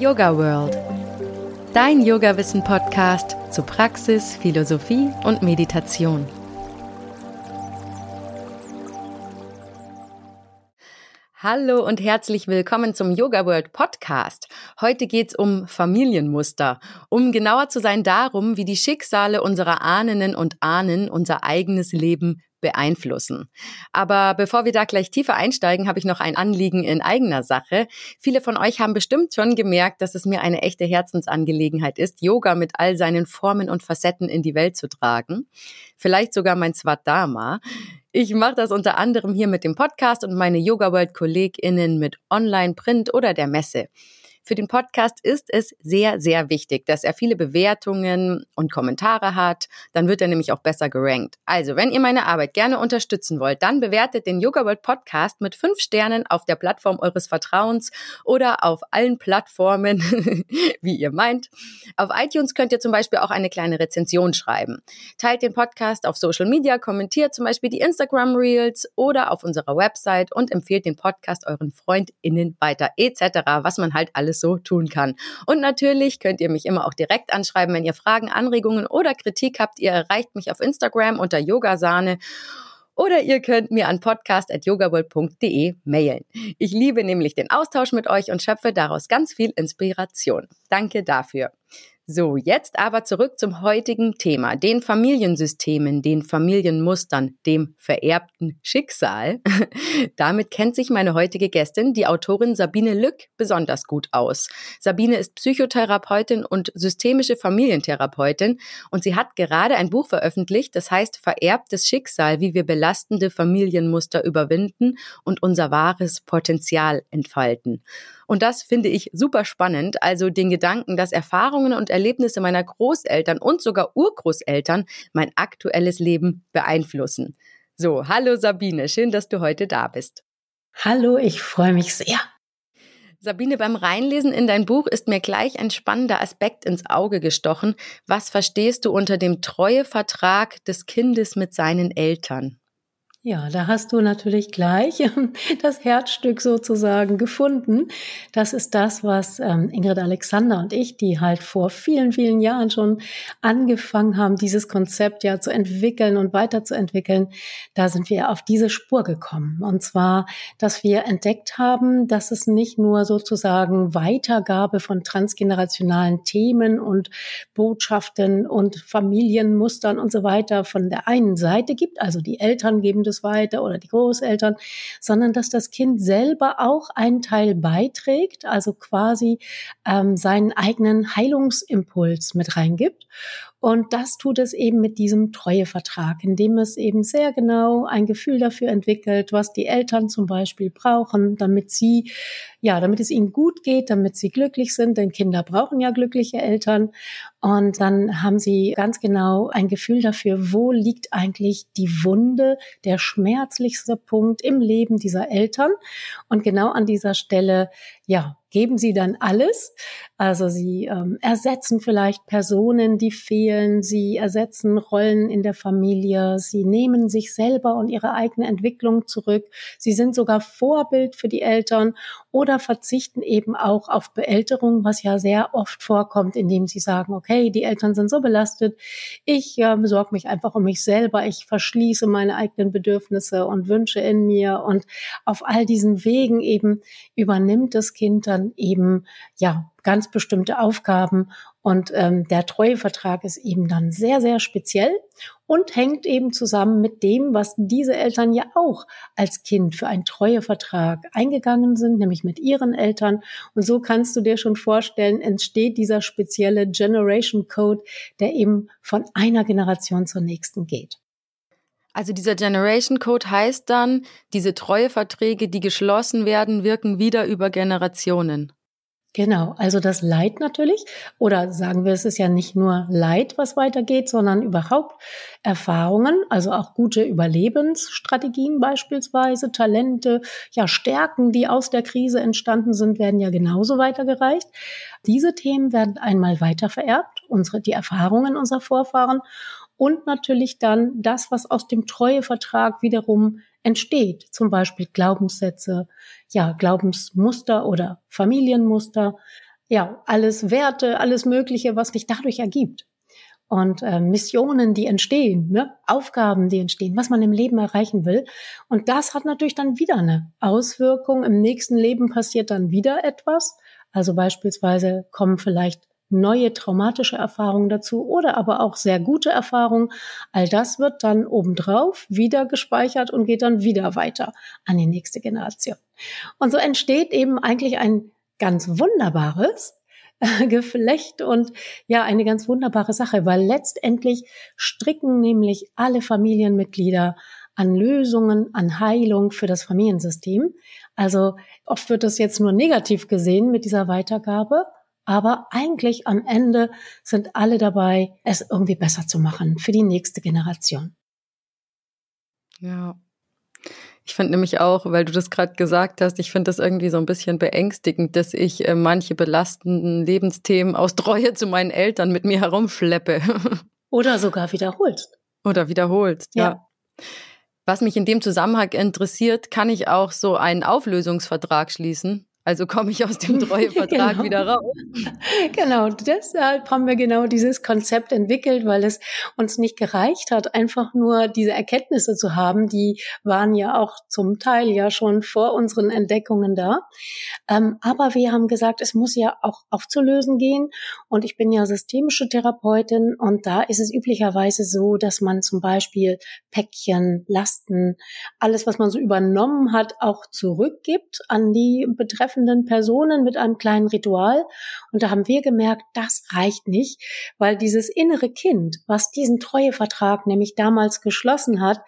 Yoga World. Dein Yoga-Wissen-Podcast zu Praxis, Philosophie und Meditation. Hallo und herzlich willkommen zum Yoga World Podcast. Heute geht's um Familienmuster, um genauer zu sein darum, wie die Schicksale unserer Ahnen und Ahnen unser eigenes Leben beeinflussen. Aber bevor wir da gleich tiefer einsteigen, habe ich noch ein Anliegen in eigener Sache. Viele von euch haben bestimmt schon gemerkt, dass es mir eine echte Herzensangelegenheit ist, Yoga mit all seinen Formen und Facetten in die Welt zu tragen. Vielleicht sogar mein Swadharma. Ich mache das unter anderem hier mit dem Podcast und meine Yoga World KollegInnen mit Online, Print oder der Messe. Für den Podcast ist es sehr, sehr wichtig, dass er viele Bewertungen und Kommentare hat. Dann wird er nämlich auch besser gerankt. Also, wenn ihr meine Arbeit gerne unterstützen wollt, dann bewertet den Yoga World Podcast mit fünf Sternen auf der Plattform eures Vertrauens oder auf allen Plattformen, wie ihr meint. Auf iTunes könnt ihr zum Beispiel auch eine kleine Rezension schreiben. Teilt den Podcast auf Social Media, kommentiert zum Beispiel die Instagram Reels oder auf unserer Website und empfehlt den Podcast euren FreundInnen weiter etc., was man halt alles so tun kann. Und natürlich könnt ihr mich immer auch direkt anschreiben, wenn ihr Fragen, Anregungen oder Kritik habt. Ihr erreicht mich auf Instagram unter Yogasahne oder ihr könnt mir an podcast.yogaworld.de mailen. Ich liebe nämlich den Austausch mit euch und schöpfe daraus ganz viel Inspiration. Danke dafür. So, jetzt aber zurück zum heutigen Thema, den Familiensystemen, den Familienmustern, dem vererbten Schicksal. Damit kennt sich meine heutige Gästin, die Autorin Sabine Lück, besonders gut aus. Sabine ist Psychotherapeutin und systemische Familientherapeutin und sie hat gerade ein Buch veröffentlicht, das heißt Vererbtes Schicksal, wie wir belastende Familienmuster überwinden und unser wahres Potenzial entfalten. Und das finde ich super spannend. Also den Gedanken, dass Erfahrungen und Erlebnisse meiner Großeltern und sogar Urgroßeltern mein aktuelles Leben beeinflussen. So, hallo Sabine, schön, dass du heute da bist. Hallo, ich freue mich sehr. Sabine, beim Reinlesen in dein Buch ist mir gleich ein spannender Aspekt ins Auge gestochen. Was verstehst du unter dem Treuevertrag des Kindes mit seinen Eltern? Ja, da hast du natürlich gleich das Herzstück sozusagen gefunden. Das ist das, was ähm, Ingrid Alexander und ich, die halt vor vielen, vielen Jahren schon angefangen haben, dieses Konzept ja zu entwickeln und weiterzuentwickeln. Da sind wir auf diese Spur gekommen. Und zwar, dass wir entdeckt haben, dass es nicht nur sozusagen Weitergabe von transgenerationalen Themen und Botschaften und Familienmustern und so weiter von der einen Seite gibt, also die Eltern geben es weiter oder die Großeltern, sondern dass das Kind selber auch einen Teil beiträgt, also quasi ähm, seinen eigenen Heilungsimpuls mit reingibt. Und das tut es eben mit diesem Treuevertrag, indem es eben sehr genau ein Gefühl dafür entwickelt, was die Eltern zum Beispiel brauchen, damit sie, ja, damit es ihnen gut geht, damit sie glücklich sind, denn Kinder brauchen ja glückliche Eltern. Und dann haben sie ganz genau ein Gefühl dafür, wo liegt eigentlich die Wunde, der schmerzlichste Punkt im Leben dieser Eltern. Und genau an dieser Stelle, ja, geben sie dann alles. Also sie ähm, ersetzen vielleicht Personen, die fehlen, sie ersetzen Rollen in der Familie, sie nehmen sich selber und ihre eigene Entwicklung zurück, sie sind sogar Vorbild für die Eltern oder verzichten eben auch auf Beälterung, was ja sehr oft vorkommt, indem sie sagen, okay, die Eltern sind so belastet, ich äh, besorge mich einfach um mich selber, ich verschließe meine eigenen Bedürfnisse und Wünsche in mir. Und auf all diesen Wegen eben übernimmt das Kind dann dann eben ja ganz bestimmte Aufgaben und ähm, der Treuevertrag ist eben dann sehr sehr speziell und hängt eben zusammen mit dem, was diese Eltern ja auch als Kind für einen Treuevertrag eingegangen sind, nämlich mit ihren Eltern. Und so kannst du dir schon vorstellen, entsteht dieser spezielle Generation Code, der eben von einer Generation zur nächsten geht. Also dieser Generation Code heißt dann, diese Treueverträge, die geschlossen werden, wirken wieder über Generationen. Genau, also das Leid natürlich, oder sagen wir, es ist ja nicht nur Leid, was weitergeht, sondern überhaupt Erfahrungen, also auch gute Überlebensstrategien beispielsweise, Talente, ja Stärken, die aus der Krise entstanden sind, werden ja genauso weitergereicht. Diese Themen werden einmal weiter vererbt, unsere, die Erfahrungen unserer Vorfahren und natürlich dann das, was aus dem Treuevertrag wiederum entsteht, zum Beispiel Glaubenssätze, ja, Glaubensmuster oder Familienmuster, ja, alles Werte, alles Mögliche, was sich dadurch ergibt. Und äh, Missionen, die entstehen, ne? Aufgaben, die entstehen, was man im Leben erreichen will. Und das hat natürlich dann wieder eine Auswirkung. Im nächsten Leben passiert dann wieder etwas. Also beispielsweise kommen vielleicht neue traumatische Erfahrungen dazu oder aber auch sehr gute Erfahrungen. All das wird dann obendrauf wieder gespeichert und geht dann wieder weiter an die nächste Generation. Und so entsteht eben eigentlich ein ganz wunderbares Geflecht und ja, eine ganz wunderbare Sache, weil letztendlich stricken nämlich alle Familienmitglieder an Lösungen, an Heilung für das Familiensystem. Also oft wird das jetzt nur negativ gesehen mit dieser Weitergabe, aber eigentlich am Ende sind alle dabei, es irgendwie besser zu machen für die nächste Generation. Ja. Ich finde nämlich auch, weil du das gerade gesagt hast, ich finde das irgendwie so ein bisschen beängstigend, dass ich äh, manche belastenden Lebensthemen aus Treue zu meinen Eltern mit mir herumschleppe. Oder sogar wiederholst. Oder wiederholst, ja. ja. Was mich in dem Zusammenhang interessiert, kann ich auch so einen Auflösungsvertrag schließen? Also komme ich aus dem Treuevertrag genau. wieder raus. Genau, deshalb haben wir genau dieses Konzept entwickelt, weil es uns nicht gereicht hat, einfach nur diese Erkenntnisse zu haben. Die waren ja auch zum Teil ja schon vor unseren Entdeckungen da. Ähm, aber wir haben gesagt, es muss ja auch aufzulösen gehen. Und ich bin ja systemische Therapeutin und da ist es üblicherweise so, dass man zum Beispiel Päckchen, Lasten, alles, was man so übernommen hat, auch zurückgibt an die betreffenden betreffenden Personen mit einem kleinen Ritual. Und da haben wir gemerkt, das reicht nicht, weil dieses innere Kind, was diesen Treuevertrag nämlich damals geschlossen hat,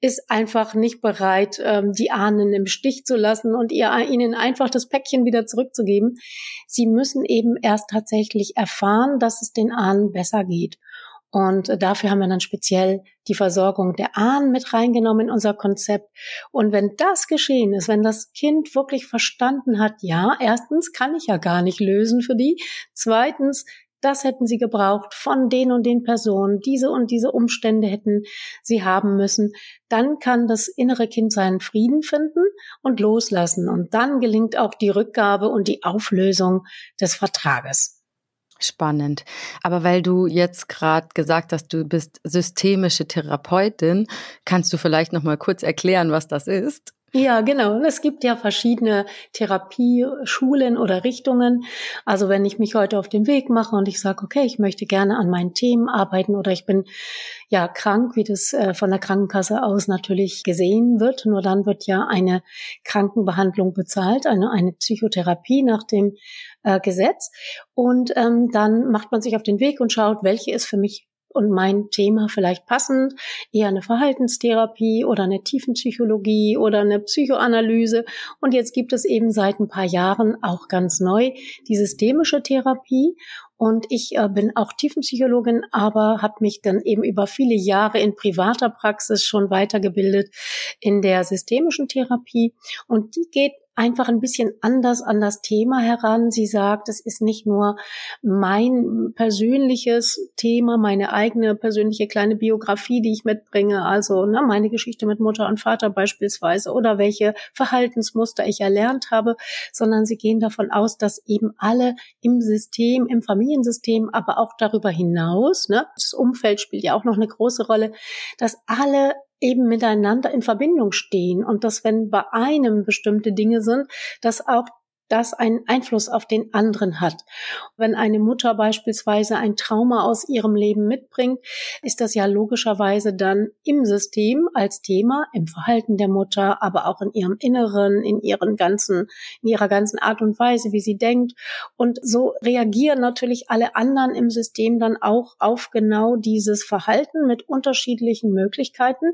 ist einfach nicht bereit, ähm, die Ahnen im Stich zu lassen und ihr, ihnen einfach das Päckchen wieder zurückzugeben. Sie müssen eben erst tatsächlich erfahren, dass es den Ahnen besser geht. Und dafür haben wir dann speziell die Versorgung der Ahnen mit reingenommen in unser Konzept. Und wenn das geschehen ist, wenn das Kind wirklich verstanden hat, ja, erstens kann ich ja gar nicht lösen für die. Zweitens, das hätten sie gebraucht von den und den Personen, diese und diese Umstände hätten sie haben müssen, dann kann das innere Kind seinen Frieden finden und loslassen. Und dann gelingt auch die Rückgabe und die Auflösung des Vertrages. Spannend. Aber weil du jetzt gerade gesagt hast, du bist systemische Therapeutin, kannst du vielleicht noch mal kurz erklären, was das ist? Ja, genau. Es gibt ja verschiedene Therapieschulen oder Richtungen. Also wenn ich mich heute auf den Weg mache und ich sage, okay, ich möchte gerne an meinen Themen arbeiten oder ich bin ja krank, wie das äh, von der Krankenkasse aus natürlich gesehen wird, nur dann wird ja eine Krankenbehandlung bezahlt, eine, eine Psychotherapie nach dem äh, Gesetz. Und ähm, dann macht man sich auf den Weg und schaut, welche ist für mich und mein Thema vielleicht passend, eher eine Verhaltenstherapie oder eine Tiefenpsychologie oder eine Psychoanalyse. Und jetzt gibt es eben seit ein paar Jahren auch ganz neu die systemische Therapie. Und ich äh, bin auch Tiefenpsychologin, aber habe mich dann eben über viele Jahre in privater Praxis schon weitergebildet in der systemischen Therapie. Und die geht einfach ein bisschen anders an das Thema heran. Sie sagt, es ist nicht nur mein persönliches Thema, meine eigene persönliche kleine Biografie, die ich mitbringe, also ne, meine Geschichte mit Mutter und Vater beispielsweise oder welche Verhaltensmuster ich erlernt habe, sondern sie gehen davon aus, dass eben alle im System, im Familiensystem, aber auch darüber hinaus, ne, das Umfeld spielt ja auch noch eine große Rolle, dass alle eben miteinander in Verbindung stehen und dass wenn bei einem bestimmte Dinge sind, dass auch das einen Einfluss auf den anderen hat. Wenn eine Mutter beispielsweise ein Trauma aus ihrem Leben mitbringt, ist das ja logischerweise dann im System als Thema, im Verhalten der Mutter, aber auch in ihrem Inneren, in ihren ganzen, in ihrer ganzen Art und Weise, wie sie denkt. Und so reagieren natürlich alle anderen im System dann auch auf genau dieses Verhalten mit unterschiedlichen Möglichkeiten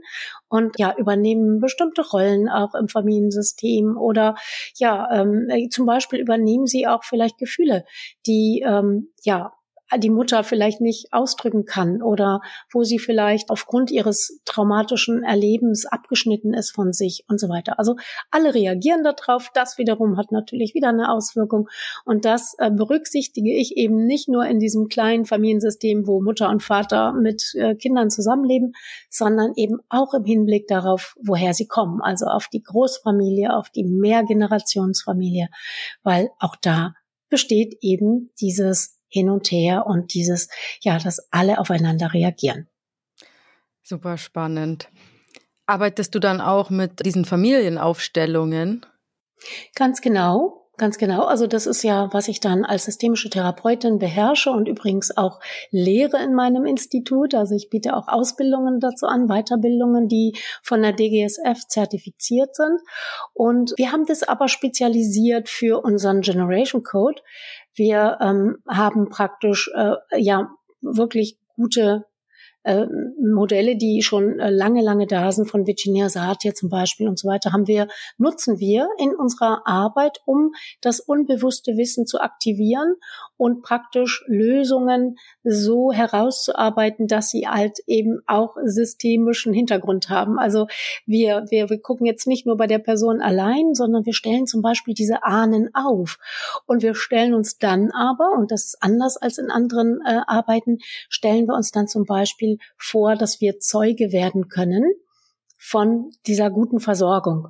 und ja, übernehmen bestimmte Rollen auch im Familiensystem oder ja, ähm, zum Beispiel übernehmen sie auch vielleicht Gefühle, die ähm, ja die Mutter vielleicht nicht ausdrücken kann oder wo sie vielleicht aufgrund ihres traumatischen Erlebens abgeschnitten ist von sich und so weiter. Also alle reagieren darauf. Das wiederum hat natürlich wieder eine Auswirkung. Und das äh, berücksichtige ich eben nicht nur in diesem kleinen Familiensystem, wo Mutter und Vater mit äh, Kindern zusammenleben, sondern eben auch im Hinblick darauf, woher sie kommen. Also auf die Großfamilie, auf die Mehrgenerationsfamilie, weil auch da besteht eben dieses Hin und Her und dieses, ja, dass alle aufeinander reagieren. Super spannend. Arbeitest du dann auch mit diesen Familienaufstellungen? Ganz genau. Ganz genau. Also das ist ja, was ich dann als systemische Therapeutin beherrsche und übrigens auch lehre in meinem Institut. Also ich biete auch Ausbildungen dazu an, Weiterbildungen, die von der DGSF zertifiziert sind. Und wir haben das aber spezialisiert für unseren Generation Code. Wir ähm, haben praktisch äh, ja wirklich gute äh, Modelle, die schon äh, lange, lange da sind, von Virginia Satir zum Beispiel und so weiter, haben wir, nutzen wir in unserer Arbeit, um das unbewusste Wissen zu aktivieren und praktisch Lösungen so herauszuarbeiten, dass sie halt eben auch systemischen Hintergrund haben. Also wir, wir, wir gucken jetzt nicht nur bei der Person allein, sondern wir stellen zum Beispiel diese Ahnen auf. Und wir stellen uns dann aber, und das ist anders als in anderen äh, Arbeiten, stellen wir uns dann zum Beispiel vor, dass wir Zeuge werden können von dieser guten Versorgung.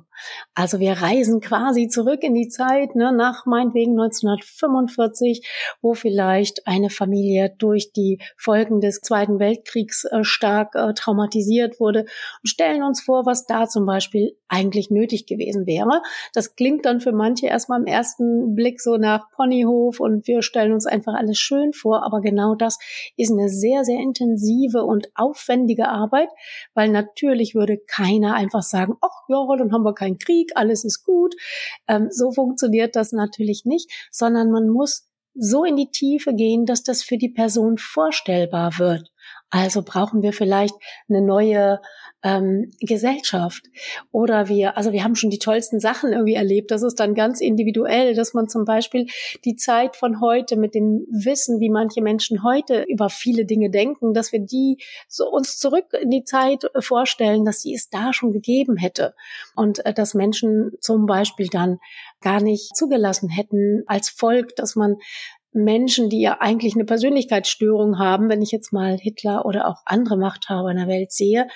Also wir reisen quasi zurück in die Zeit, ne, nach meinetwegen 1945, wo vielleicht eine Familie durch die Folgen des Zweiten Weltkriegs äh, stark äh, traumatisiert wurde und stellen uns vor, was da zum Beispiel eigentlich nötig gewesen wäre. Das klingt dann für manche erstmal im ersten Blick so nach Ponyhof und wir stellen uns einfach alles schön vor, aber genau das ist eine sehr, sehr intensive und aufwendige Arbeit, weil natürlich würde keiner einfach sagen, ach ja, dann haben wir keinen Krieg, alles ist gut. Ähm, so funktioniert das natürlich nicht, sondern man muss so in die Tiefe gehen, dass das für die Person vorstellbar wird. Also brauchen wir vielleicht eine neue ähm, Gesellschaft. Oder wir, also wir haben schon die tollsten Sachen irgendwie erlebt. Das ist dann ganz individuell, dass man zum Beispiel die Zeit von heute mit dem Wissen, wie manche Menschen heute über viele Dinge denken, dass wir die so uns zurück in die Zeit vorstellen, dass sie es da schon gegeben hätte. Und äh, dass Menschen zum Beispiel dann gar nicht zugelassen hätten als Volk, dass man Menschen, die ja eigentlich eine Persönlichkeitsstörung haben, wenn ich jetzt mal Hitler oder auch andere Machthaber in der Welt sehe,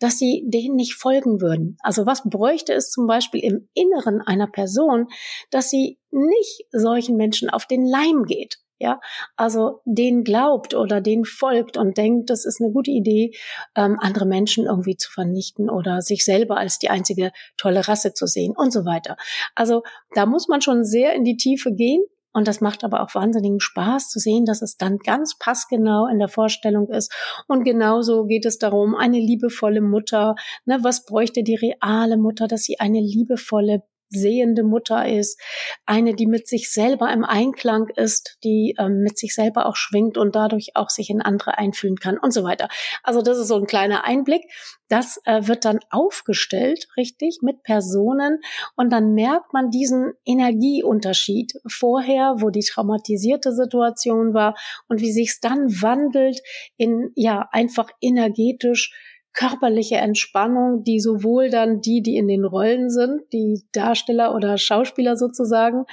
dass sie denen nicht folgen würden. Also was bräuchte es zum Beispiel im Inneren einer Person, dass sie nicht solchen Menschen auf den Leim geht? Ja, also den glaubt oder den folgt und denkt, das ist eine gute Idee, ähm, andere Menschen irgendwie zu vernichten oder sich selber als die einzige tolle Rasse zu sehen und so weiter. Also da muss man schon sehr in die Tiefe gehen und das macht aber auch wahnsinnigen Spaß zu sehen, dass es dann ganz passgenau in der Vorstellung ist. Und genauso geht es darum, eine liebevolle Mutter. Ne, was bräuchte die reale Mutter, dass sie eine liebevolle sehende Mutter ist, eine, die mit sich selber im Einklang ist, die ähm, mit sich selber auch schwingt und dadurch auch sich in andere einfühlen kann und so weiter. Also das ist so ein kleiner Einblick. Das äh, wird dann aufgestellt, richtig, mit Personen und dann merkt man diesen Energieunterschied vorher, wo die traumatisierte Situation war und wie sich es dann wandelt in ja einfach energetisch körperliche Entspannung, die sowohl dann die, die in den Rollen sind, die Darsteller oder Schauspieler sozusagen,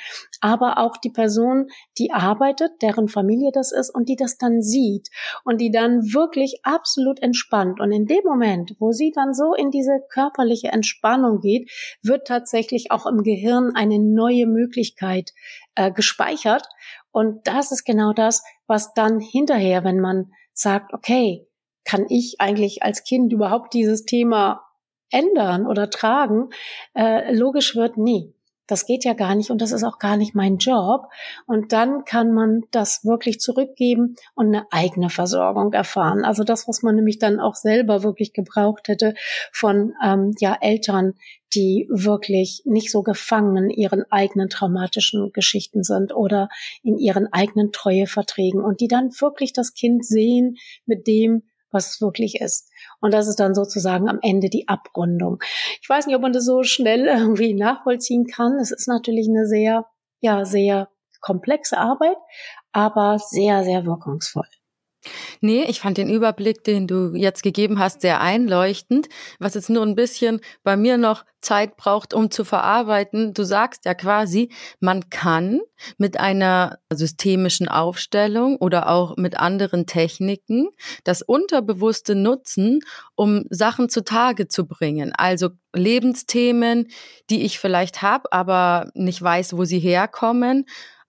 aber auch die Person, die arbeitet, deren Familie das ist und die das dann sieht und die dann wirklich absolut entspannt. Und in dem Moment, wo sie dann so in diese körperliche Entspannung geht, wird tatsächlich auch im Gehirn eine neue Möglichkeit äh, gespeichert. Und das ist genau das, was dann hinterher, wenn man sagt, okay, kann ich eigentlich als Kind überhaupt dieses Thema ändern oder tragen? Äh, logisch wird nie. Das geht ja gar nicht und das ist auch gar nicht mein Job. Und dann kann man das wirklich zurückgeben und eine eigene Versorgung erfahren. Also das, was man nämlich dann auch selber wirklich gebraucht hätte von ähm, ja Eltern, die wirklich nicht so gefangen in ihren eigenen traumatischen Geschichten sind oder in ihren eigenen Treueverträgen und die dann wirklich das Kind sehen mit dem, was es wirklich ist. Und das ist dann sozusagen am Ende die Abrundung. Ich weiß nicht, ob man das so schnell irgendwie nachvollziehen kann. Es ist natürlich eine sehr, ja, sehr komplexe Arbeit, aber sehr, sehr wirkungsvoll. Nee, ich fand den Überblick, den du jetzt gegeben hast, sehr einleuchtend. Was jetzt nur ein bisschen bei mir noch Zeit braucht, um zu verarbeiten. Du sagst ja quasi, man kann mit einer systemischen Aufstellung oder auch mit anderen Techniken das Unterbewusste nutzen, um Sachen zutage zu bringen. Also Lebensthemen, die ich vielleicht habe, aber nicht weiß, wo sie herkommen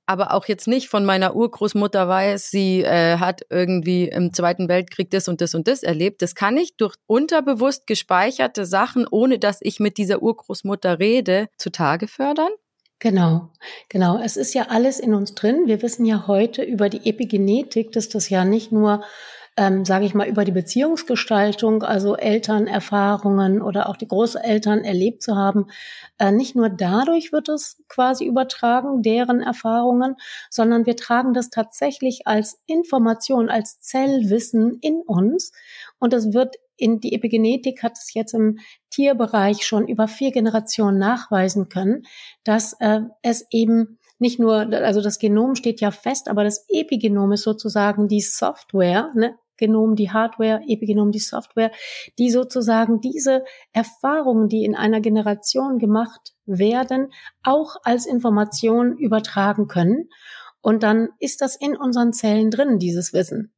aber auch jetzt nicht von meiner Urgroßmutter weiß, sie äh, hat irgendwie im Zweiten Weltkrieg das und das und das erlebt. Das kann ich durch unterbewusst gespeicherte Sachen, ohne dass ich mit dieser Urgroßmutter rede, zutage fördern. Genau, genau. Es ist ja alles in uns drin. Wir wissen ja heute über die Epigenetik, dass das ja nicht nur ähm, sage ich mal, über die Beziehungsgestaltung, also Elternerfahrungen oder auch die Großeltern erlebt zu haben. Äh, nicht nur dadurch wird es quasi übertragen, deren Erfahrungen, sondern wir tragen das tatsächlich als Information, als Zellwissen in uns. Und es wird in die Epigenetik hat es jetzt im Tierbereich schon über vier Generationen nachweisen können, dass äh, es eben nicht nur, also das Genom steht ja fest, aber das Epigenom ist sozusagen die Software, ne, Genom, die Hardware, Epigenom, die Software, die sozusagen diese Erfahrungen, die in einer Generation gemacht werden, auch als Information übertragen können. Und dann ist das in unseren Zellen drin, dieses Wissen.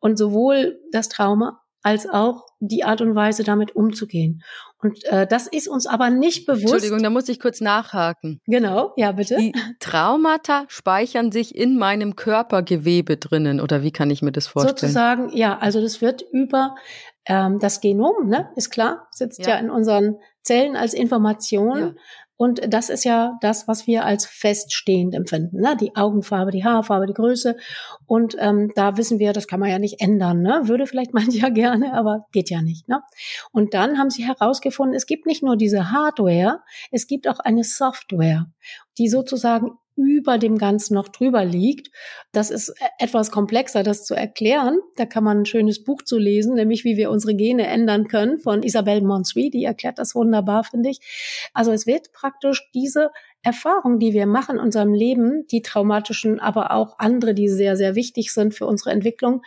Und sowohl das Trauma als auch die Art und Weise, damit umzugehen. Und äh, das ist uns aber nicht bewusst. Entschuldigung, da muss ich kurz nachhaken. Genau, ja, bitte. Die Traumata speichern sich in meinem Körpergewebe drinnen, oder wie kann ich mir das vorstellen? Sozusagen, ja, also das wird über ähm, das Genom, ne, ist klar, sitzt ja, ja in unseren Zellen als Information. Ja. Und das ist ja das, was wir als feststehend empfinden. Ne? Die Augenfarbe, die Haarfarbe, die Größe. Und ähm, da wissen wir, das kann man ja nicht ändern. Ne? Würde vielleicht manche ja gerne, aber geht ja nicht. Ne? Und dann haben sie herausgefunden, es gibt nicht nur diese Hardware, es gibt auch eine Software, die sozusagen über dem Ganzen noch drüber liegt. Das ist e-, etwas komplexer, das zu erklären. Da kann man ein schönes Buch zu lesen, nämlich wie wir unsere Gene ändern können von Isabelle Monsui. Die erklärt das wunderbar, finde ich. Also es wird praktisch diese Erfahrungen, die wir machen in unserem Leben, die traumatischen, aber auch andere, die sehr, sehr wichtig sind für unsere Entwicklung,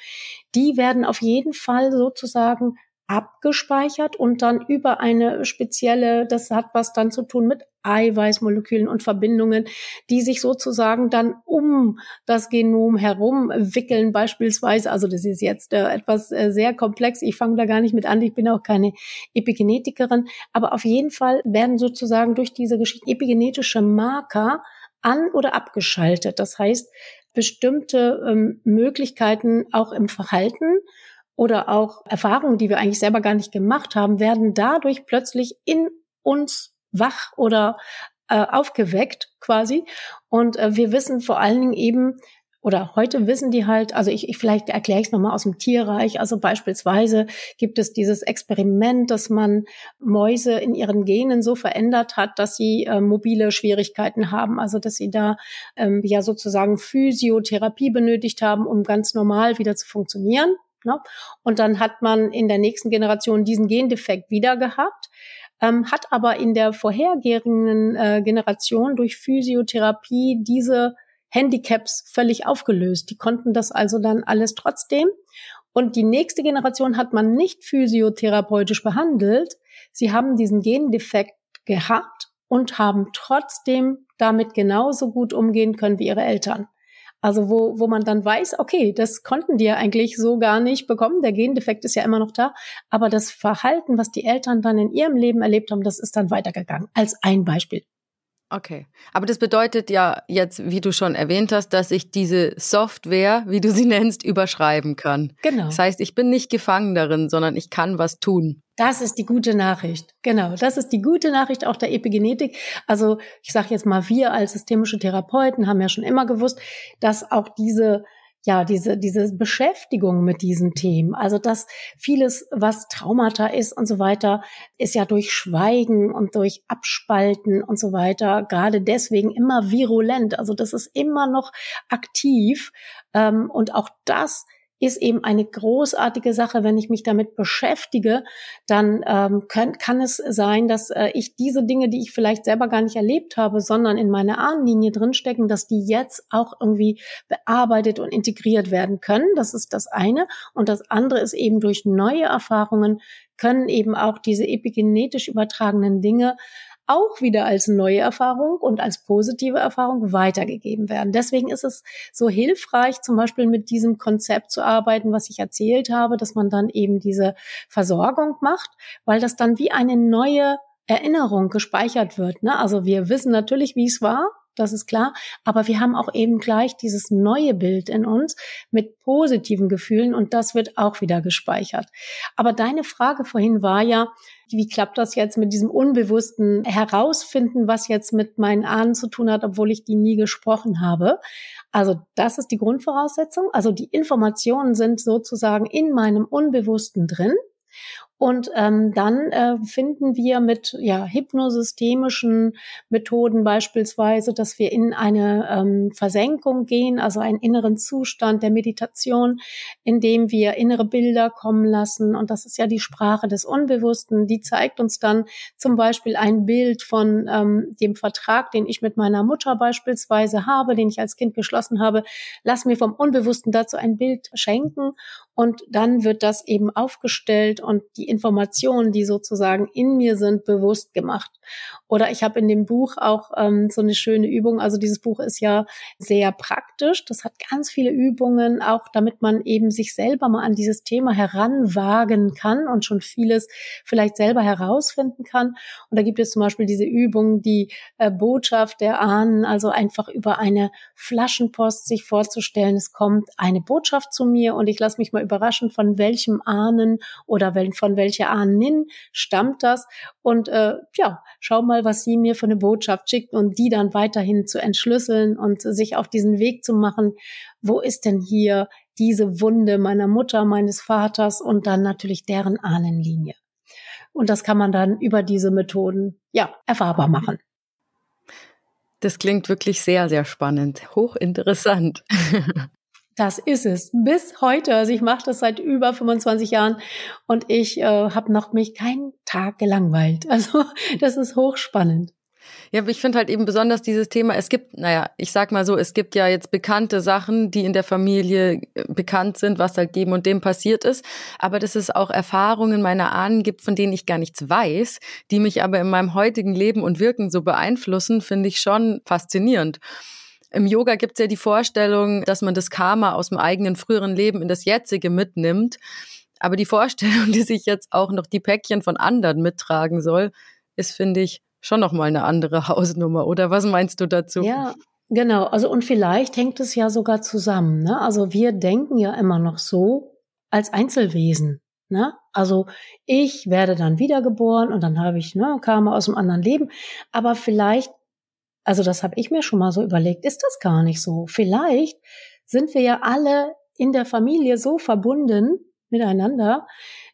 die werden auf jeden Fall sozusagen abgespeichert und dann über eine spezielle, das hat was dann zu tun mit Eiweißmolekülen und Verbindungen, die sich sozusagen dann um das Genom herum wickeln beispielsweise. Also das ist jetzt äh, etwas äh, sehr komplex. Ich fange da gar nicht mit an. Ich bin auch keine Epigenetikerin. Aber auf jeden Fall werden sozusagen durch diese Geschichte epigenetische Marker an oder abgeschaltet. Das heißt, bestimmte ähm, Möglichkeiten auch im Verhalten oder auch Erfahrungen, die wir eigentlich selber gar nicht gemacht haben, werden dadurch plötzlich in uns wach oder äh, aufgeweckt quasi. Und äh, wir wissen vor allen Dingen eben, oder heute wissen die halt, also ich, ich vielleicht erkläre ich es nochmal aus dem Tierreich. Also beispielsweise gibt es dieses Experiment, dass man Mäuse in ihren Genen so verändert hat, dass sie äh, mobile Schwierigkeiten haben. Also dass sie da ähm, ja sozusagen Physiotherapie benötigt haben, um ganz normal wieder zu funktionieren. Ne? Und dann hat man in der nächsten Generation diesen Gendefekt wieder gehabt, ähm, hat aber in der vorhergehenden äh, Generation durch Physiotherapie diese Handicaps völlig aufgelöst. Die konnten das also dann alles trotzdem. Und die nächste Generation hat man nicht physiotherapeutisch behandelt. Sie haben diesen Gendefekt gehabt und haben trotzdem damit genauso gut umgehen können wie ihre Eltern. Also wo, wo man dann weiß, okay, das konnten die ja eigentlich so gar nicht bekommen. Der Gendefekt ist ja immer noch da. Aber das Verhalten, was die Eltern dann in ihrem Leben erlebt haben, das ist dann weitergegangen. Als ein Beispiel. Okay. Aber das bedeutet ja jetzt, wie du schon erwähnt hast, dass ich diese Software, wie du sie nennst, überschreiben kann. Genau. Das heißt, ich bin nicht gefangen darin, sondern ich kann was tun. Das ist die gute Nachricht. Genau, das ist die gute Nachricht auch der Epigenetik. Also ich sage jetzt mal, wir als systemische Therapeuten haben ja schon immer gewusst, dass auch diese ja, diese, diese Beschäftigung mit diesen Themen, also dass vieles, was Traumata ist und so weiter, ist ja durch Schweigen und durch Abspalten und so weiter gerade deswegen immer virulent. Also das ist immer noch aktiv. Ähm, und auch das ist eben eine großartige Sache. Wenn ich mich damit beschäftige, dann ähm, kann, kann es sein, dass äh, ich diese Dinge, die ich vielleicht selber gar nicht erlebt habe, sondern in meiner Ahnenlinie drinstecken, dass die jetzt auch irgendwie bearbeitet und integriert werden können. Das ist das eine. Und das andere ist eben durch neue Erfahrungen können eben auch diese epigenetisch übertragenen Dinge auch wieder als neue Erfahrung und als positive Erfahrung weitergegeben werden. Deswegen ist es so hilfreich, zum Beispiel mit diesem Konzept zu arbeiten, was ich erzählt habe, dass man dann eben diese Versorgung macht, weil das dann wie eine neue Erinnerung gespeichert wird. Ne? Also wir wissen natürlich, wie es war, das ist klar. Aber wir haben auch eben gleich dieses neue Bild in uns mit positiven Gefühlen und das wird auch wieder gespeichert. Aber deine Frage vorhin war ja, wie klappt das jetzt mit diesem unbewussten Herausfinden, was jetzt mit meinen Ahnen zu tun hat, obwohl ich die nie gesprochen habe? Also das ist die Grundvoraussetzung. Also die Informationen sind sozusagen in meinem Unbewussten drin. Und ähm, dann äh, finden wir mit ja, hypnosystemischen Methoden beispielsweise, dass wir in eine ähm, Versenkung gehen, also einen inneren Zustand der Meditation, in dem wir innere Bilder kommen lassen. Und das ist ja die Sprache des Unbewussten. Die zeigt uns dann zum Beispiel ein Bild von ähm, dem Vertrag, den ich mit meiner Mutter beispielsweise habe, den ich als Kind geschlossen habe. Lass mir vom Unbewussten dazu ein Bild schenken und dann wird das eben aufgestellt und die Informationen, die sozusagen in mir sind, bewusst gemacht. Oder ich habe in dem Buch auch ähm, so eine schöne Übung. Also dieses Buch ist ja sehr praktisch. Das hat ganz viele Übungen, auch damit man eben sich selber mal an dieses Thema heranwagen kann und schon vieles vielleicht selber herausfinden kann. Und da gibt es zum Beispiel diese Übung, die äh, Botschaft der Ahnen, also einfach über eine Flaschenpost sich vorzustellen. Es kommt eine Botschaft zu mir und ich lasse mich mal überraschen, von welchem Ahnen oder von welcher Ahnen stammt das. Und äh, ja, schau mal, was sie mir für eine Botschaft schickt und die dann weiterhin zu entschlüsseln und sich auf diesen Weg zu machen. Wo ist denn hier diese Wunde meiner Mutter, meines Vaters und dann natürlich deren Ahnenlinie? Und das kann man dann über diese Methoden, ja, erfahrbar machen. Das klingt wirklich sehr, sehr spannend. Hochinteressant. Das ist es. Bis heute. Also ich mache das seit über 25 Jahren und ich äh, habe noch mich keinen Tag gelangweilt. Also das ist hochspannend. Ja, ich finde halt eben besonders dieses Thema, es gibt, naja, ich sag mal so, es gibt ja jetzt bekannte Sachen, die in der Familie äh, bekannt sind, was halt dem und dem passiert ist. Aber dass es auch Erfahrungen meiner Ahnen gibt, von denen ich gar nichts weiß, die mich aber in meinem heutigen Leben und Wirken so beeinflussen, finde ich schon faszinierend. Im Yoga gibt es ja die Vorstellung, dass man das Karma aus dem eigenen früheren Leben in das jetzige mitnimmt. Aber die Vorstellung, die sich jetzt auch noch die Päckchen von anderen mittragen soll, ist, finde ich, schon noch mal eine andere Hausnummer. Oder was meinst du dazu? Ja, genau. Also und vielleicht hängt es ja sogar zusammen. Ne? Also wir denken ja immer noch so als Einzelwesen. Ne? Also ich werde dann wiedergeboren und dann habe ich ne, Karma aus dem anderen Leben. Aber vielleicht also das habe ich mir schon mal so überlegt, ist das gar nicht so. Vielleicht sind wir ja alle in der Familie so verbunden miteinander,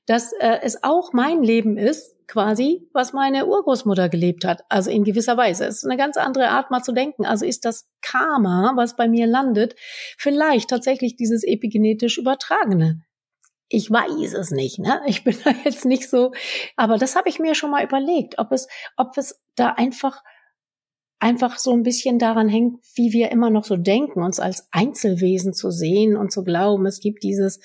dass äh, es auch mein Leben ist, quasi, was meine Urgroßmutter gelebt hat. Also in gewisser Weise. Es ist eine ganz andere Art mal zu denken. Also ist das Karma, was bei mir landet, vielleicht tatsächlich dieses epigenetisch Übertragene. Ich weiß es nicht, ne? Ich bin da jetzt nicht so, aber das habe ich mir schon mal überlegt, ob es, ob es da einfach einfach so ein bisschen daran hängt, wie wir immer noch so denken, uns als Einzelwesen zu sehen und zu glauben, es gibt dieses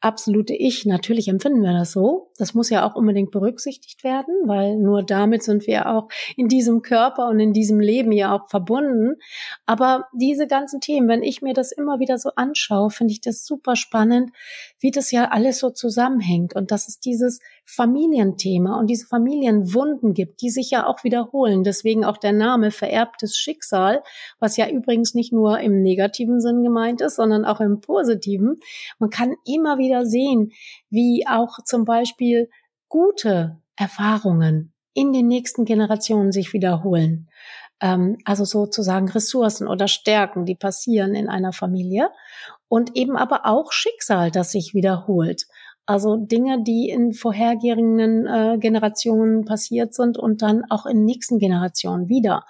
absolute Ich. Natürlich empfinden wir das so. Das muss ja auch unbedingt berücksichtigt werden, weil nur damit sind wir auch in diesem Körper und in diesem Leben ja auch verbunden. Aber diese ganzen Themen, wenn ich mir das immer wieder so anschaue, finde ich das super spannend, wie das ja alles so zusammenhängt und dass es dieses Familienthema und diese Familienwunden gibt, die sich ja auch wiederholen. Deswegen auch der Name vererbtes Schicksal, was ja übrigens nicht nur im negativen Sinn gemeint ist, sondern auch im positiven. Man kann immer wieder sehen, wie auch zum Beispiel gute Erfahrungen in den nächsten Generationen sich wiederholen. Ähm, also sozusagen Ressourcen oder Stärken, die passieren in einer Familie und eben aber auch Schicksal, das sich wiederholt. Also Dinge, die in vorhergehenden äh, Generationen passiert sind und dann auch in nächsten Generationen wieder.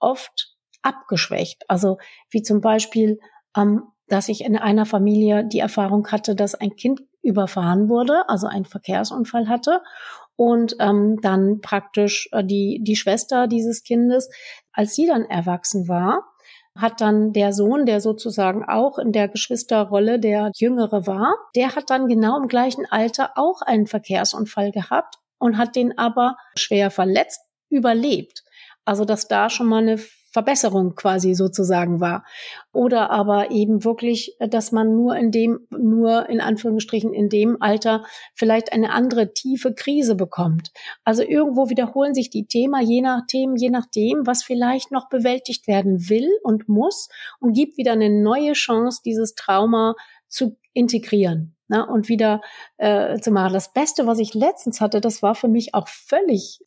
Oft abgeschwächt. Also wie zum Beispiel, ähm, dass ich in einer Familie die Erfahrung hatte, dass ein Kind überfahren wurde, also einen Verkehrsunfall hatte und ähm, dann praktisch äh, die die Schwester dieses Kindes, als sie dann erwachsen war, hat dann der Sohn, der sozusagen auch in der Geschwisterrolle der Jüngere war, der hat dann genau im gleichen Alter auch einen Verkehrsunfall gehabt und hat den aber schwer verletzt überlebt. Also dass da schon mal eine Verbesserung quasi sozusagen war. Oder aber eben wirklich, dass man nur in dem, nur in Anführungsstrichen in dem Alter vielleicht eine andere tiefe Krise bekommt. Also irgendwo wiederholen sich die Themen, je nach Themen, je nachdem, was vielleicht noch bewältigt werden will und muss und gibt wieder eine neue Chance, dieses Trauma zu integrieren ne, und wieder äh, zu machen. Das Beste, was ich letztens hatte, das war für mich auch völlig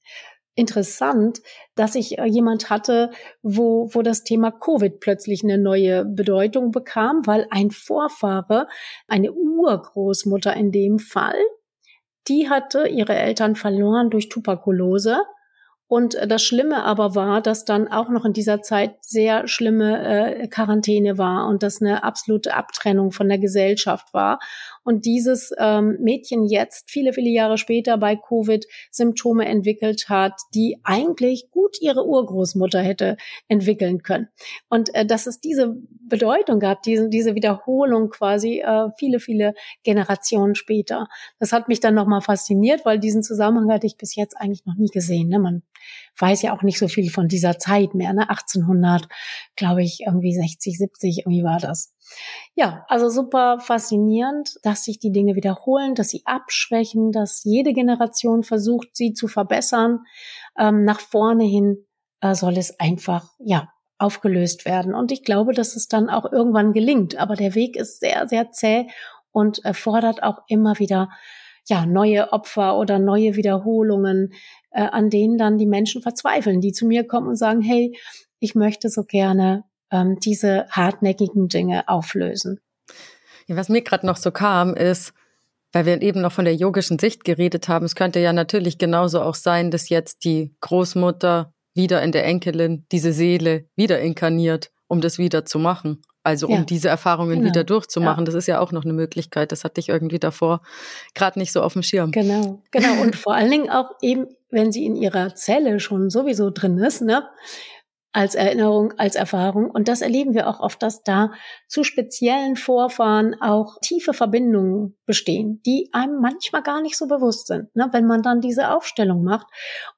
interessant, dass ich äh, jemand hatte, wo, wo das Thema Covid plötzlich eine neue Bedeutung bekam, weil ein Vorfahre, eine Urgroßmutter in dem Fall, die hatte ihre Eltern verloren durch Tuberkulose und äh, das Schlimme aber war, dass dann auch noch in dieser Zeit sehr schlimme äh, Quarantäne war und das eine absolute Abtrennung von der Gesellschaft war. Und dieses ähm, Mädchen jetzt, viele, viele Jahre später bei Covid, Symptome entwickelt hat, die eigentlich gut ihre Urgroßmutter hätte entwickeln können. Und äh, dass es diese Bedeutung gab, diese, diese Wiederholung quasi äh, viele, viele Generationen später. Das hat mich dann nochmal fasziniert, weil diesen Zusammenhang hatte ich bis jetzt eigentlich noch nie gesehen. Ne? Man weiß ja auch nicht so viel von dieser Zeit mehr, ne? 1800, glaube ich, irgendwie 60, 70, irgendwie war das. Ja, also super faszinierend, dass sich die Dinge wiederholen, dass sie abschwächen, dass jede Generation versucht, sie zu verbessern. Ähm, nach vorne hin äh, soll es einfach, ja, aufgelöst werden. Und ich glaube, dass es dann auch irgendwann gelingt. Aber der Weg ist sehr, sehr zäh und erfordert auch immer wieder ja, neue Opfer oder neue Wiederholungen, äh, an denen dann die Menschen verzweifeln, die zu mir kommen und sagen, hey, ich möchte so gerne ähm, diese hartnäckigen Dinge auflösen. Ja, was mir gerade noch so kam, ist, weil wir eben noch von der yogischen Sicht geredet haben, es könnte ja natürlich genauso auch sein, dass jetzt die Großmutter wieder in der Enkelin diese Seele wieder inkarniert, um das wieder zu machen. Also um ja. diese Erfahrungen genau. wieder durchzumachen. Ja. Das ist ja auch noch eine Möglichkeit. Das hatte ich irgendwie davor gerade nicht so auf dem Schirm. Genau, genau. Und vor allen Dingen auch eben, wenn sie in ihrer Zelle schon sowieso drin ist, ne, als Erinnerung, als Erfahrung. Und das erleben wir auch oft, dass da zu speziellen Vorfahren auch tiefe Verbindungen bestehen, die einem manchmal gar nicht so bewusst sind. Ne? Wenn man dann diese Aufstellung macht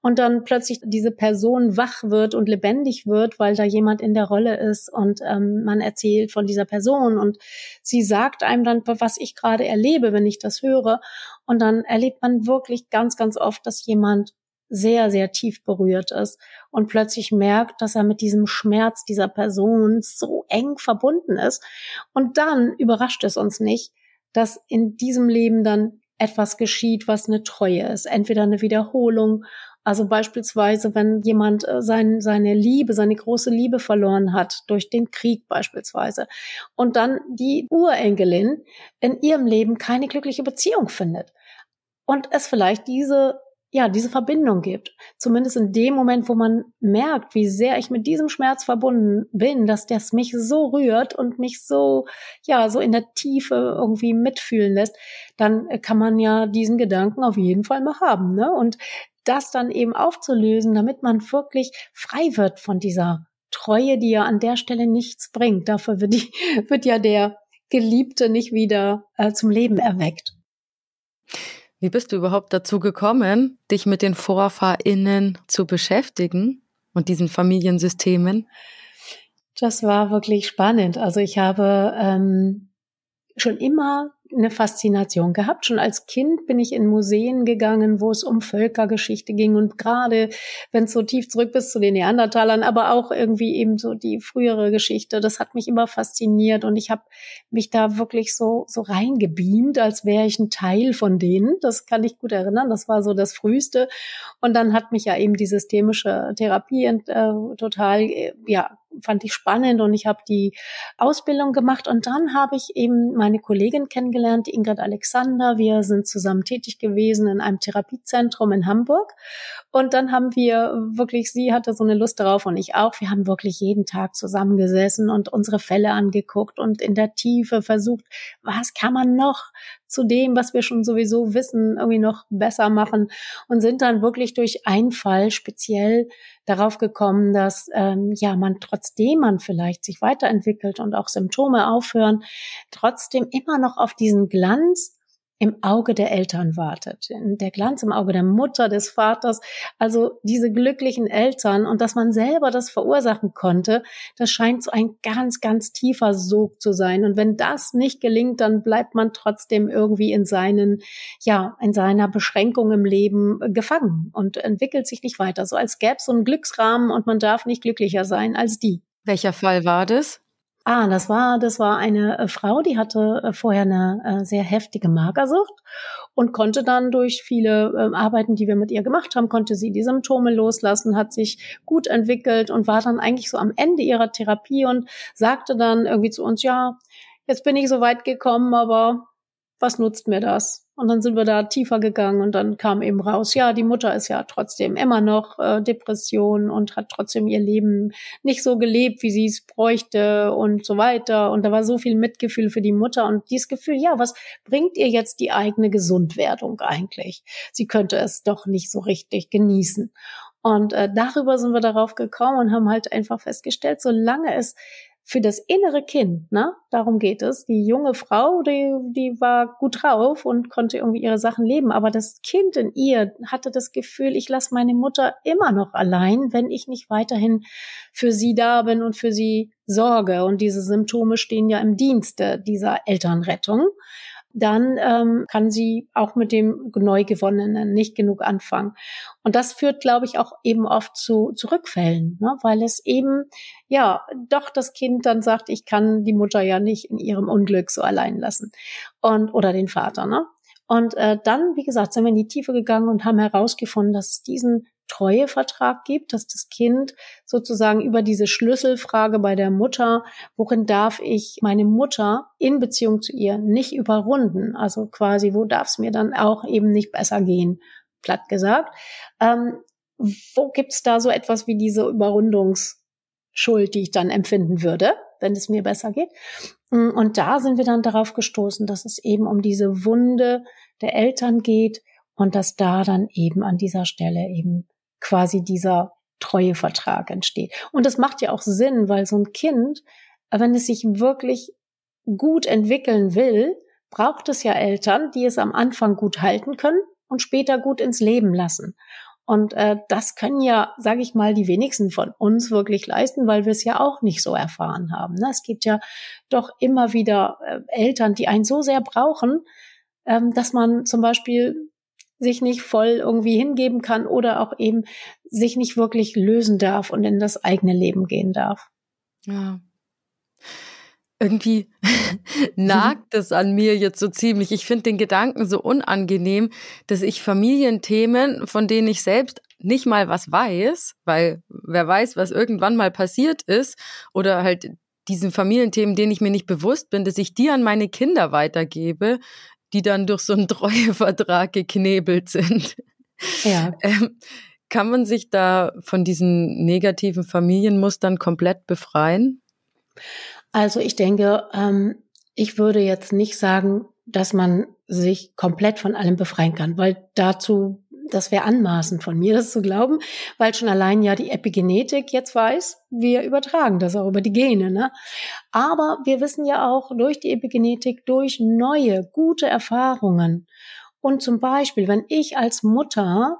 und dann plötzlich diese Person wach wird und lebendig wird, weil da jemand in der Rolle ist und ähm, man erzählt von dieser Person und sie sagt einem dann, was ich gerade erlebe, wenn ich das höre. Und dann erlebt man wirklich ganz, ganz oft, dass jemand sehr, sehr tief berührt ist und plötzlich merkt, dass er mit diesem Schmerz dieser Person so eng verbunden ist. Und dann überrascht es uns nicht, dass in diesem Leben dann etwas geschieht, was eine Treue ist. Entweder eine Wiederholung, also beispielsweise, wenn jemand äh, sein, seine Liebe, seine große Liebe verloren hat durch den Krieg beispielsweise und dann die Urenkelin in ihrem Leben keine glückliche Beziehung findet und es vielleicht diese ja, diese Verbindung gibt. Zumindest in dem Moment, wo man merkt, wie sehr ich mit diesem Schmerz verbunden bin, dass das mich so rührt und mich so, ja, so in der Tiefe irgendwie mitfühlen lässt, dann kann man ja diesen Gedanken auf jeden Fall mal haben, ne? Und das dann eben aufzulösen, damit man wirklich frei wird von dieser Treue, die ja an der Stelle nichts bringt. Dafür wird, die, wird ja der Geliebte nicht wieder äh, zum Leben erweckt. Wie bist du überhaupt dazu gekommen, dich mit den VorfahrInnen zu beschäftigen und diesen Familiensystemen? Das war wirklich spannend. Also ich habe ähm, schon immer eine Faszination gehabt. Schon als Kind bin ich in Museen gegangen, wo es um Völkergeschichte ging und gerade wenn es so tief zurück bis zu den Neandertalern, aber auch irgendwie eben so die frühere Geschichte, das hat mich immer fasziniert und ich habe mich da wirklich so so reingebeamt, als wäre ich ein Teil von denen. Das kann ich gut erinnern. Das war so das Frühste und dann hat mich ja eben die systemische Therapie äh, total äh, ja fand ich spannend und ich habe die Ausbildung gemacht und dann habe ich eben meine Kollegin kennengelernt, Ingrid Alexander. Wir sind zusammen tätig gewesen in einem Therapiezentrum in Hamburg und dann haben wir wirklich, sie hatte so eine Lust darauf und ich auch. Wir haben wirklich jeden Tag zusammengesessen und unsere Fälle angeguckt und in der Tiefe versucht, was kann man noch zu dem, was wir schon sowieso wissen, irgendwie noch besser machen und sind dann wirklich durch einen Fall speziell darauf gekommen, dass ähm, ja man trotzdem man vielleicht sich weiterentwickelt und auch Symptome aufhören, trotzdem immer noch auf diesen Glanz im Auge der Eltern wartet, der Glanz im Auge der Mutter, des Vaters, also diese glücklichen Eltern und dass man selber das verursachen konnte, das scheint so ein ganz, ganz tiefer Sog zu sein. Und wenn das nicht gelingt, dann bleibt man trotzdem irgendwie in seinen, ja, in seiner Beschränkung im Leben gefangen und entwickelt sich nicht weiter. So als gäbe es so einen Glücksrahmen und man darf nicht glücklicher sein als die. Welcher Fall war das? Ah, das war, das war eine äh, Frau, die hatte äh, vorher eine äh, sehr heftige Magersucht und konnte dann durch viele ähm, Arbeiten, die wir mit ihr gemacht haben, konnte sie die Symptome loslassen, hat sich gut entwickelt und war dann eigentlich so am Ende ihrer Therapie und sagte dann irgendwie zu uns, ja, jetzt bin ich so weit gekommen, aber was nutzt mir das? Und dann sind wir da tiefer gegangen und dann kam eben raus, ja, die Mutter ist ja trotzdem immer noch äh, Depression und hat trotzdem ihr Leben nicht so gelebt, wie sie es bräuchte und so weiter. Und da war so viel Mitgefühl für die Mutter und dieses Gefühl, ja, was bringt ihr jetzt die eigene Gesundwerdung eigentlich? Sie könnte es doch nicht so richtig genießen. Und äh, darüber sind wir darauf gekommen und haben halt einfach festgestellt, solange es für das innere Kind, ne? Darum geht es. Die junge Frau, die, die war gut drauf und konnte irgendwie ihre Sachen leben. Aber das Kind in ihr hatte das Gefühl, ich lasse meine Mutter immer noch allein, wenn ich nicht weiterhin für sie da bin und für sie sorge. Und diese Symptome stehen ja im Dienste dieser Elternrettung dann ähm, kann sie auch mit dem neu gewonnenen nicht genug anfangen. Und das führt, glaube ich, auch eben oft zu, zu Rückfällen, ne? weil es eben ja doch das Kind dann sagt, ich kann die Mutter ja nicht in ihrem Unglück so allein lassen und oder den Vater. Ne? Und äh, dann, wie gesagt, sind wir in die Tiefe gegangen und haben herausgefunden, dass es diesen Treuevertrag gibt, dass das Kind sozusagen über diese Schlüsselfrage bei der Mutter, worin darf ich meine Mutter in Beziehung zu ihr nicht überrunden? Also quasi, wo darf es mir dann auch eben nicht besser gehen? Platt gesagt. Ähm, wo gibt's da so etwas wie diese Überrundungsschuld, die ich dann empfinden würde, wenn es mir besser geht? Und da sind wir dann darauf gestoßen, dass es eben um diese Wunde der Eltern geht und dass da dann eben an dieser Stelle eben quasi dieser Treuevertrag entsteht. Und das macht ja auch Sinn, weil so ein Kind, wenn es sich wirklich gut entwickeln will, braucht es ja Eltern, die es am Anfang gut halten können und später gut ins Leben lassen. Und äh, das können ja, sage ich mal, die wenigsten von uns wirklich leisten, weil wir es ja auch nicht so erfahren haben. Ne? Es gibt ja doch immer wieder äh, Eltern, die einen so sehr brauchen, ähm, dass man zum Beispiel sich nicht voll irgendwie hingeben kann oder auch eben sich nicht wirklich lösen darf und in das eigene Leben gehen darf. Ja. Irgendwie nagt es an mir jetzt so ziemlich. Ich finde den Gedanken so unangenehm, dass ich Familienthemen, von denen ich selbst nicht mal was weiß, weil wer weiß, was irgendwann mal passiert ist, oder halt diesen Familienthemen, denen ich mir nicht bewusst bin, dass ich die an meine Kinder weitergebe, die dann durch so einen Treuevertrag geknebelt sind. Ja. Ähm, kann man sich da von diesen negativen Familienmustern komplett befreien? Also ich denke, ähm, ich würde jetzt nicht sagen, dass man sich komplett von allem befreien kann, weil dazu das wäre anmaßend von mir, das zu glauben, weil schon allein ja die Epigenetik jetzt weiß, wir übertragen das auch über die Gene. Ne? Aber wir wissen ja auch durch die Epigenetik, durch neue, gute Erfahrungen. Und zum Beispiel, wenn ich als Mutter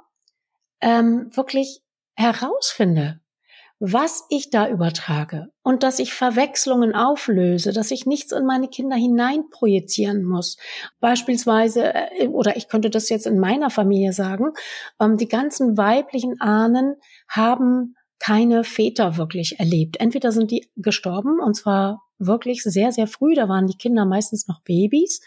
ähm, wirklich herausfinde, was ich da übertrage und dass ich Verwechslungen auflöse, dass ich nichts in meine Kinder hineinprojizieren muss. Beispielsweise, äh, oder ich könnte das jetzt in meiner Familie sagen, ähm, die ganzen weiblichen Ahnen haben keine Väter wirklich erlebt. Entweder sind die gestorben und zwar wirklich sehr, sehr früh, da waren die Kinder meistens noch Babys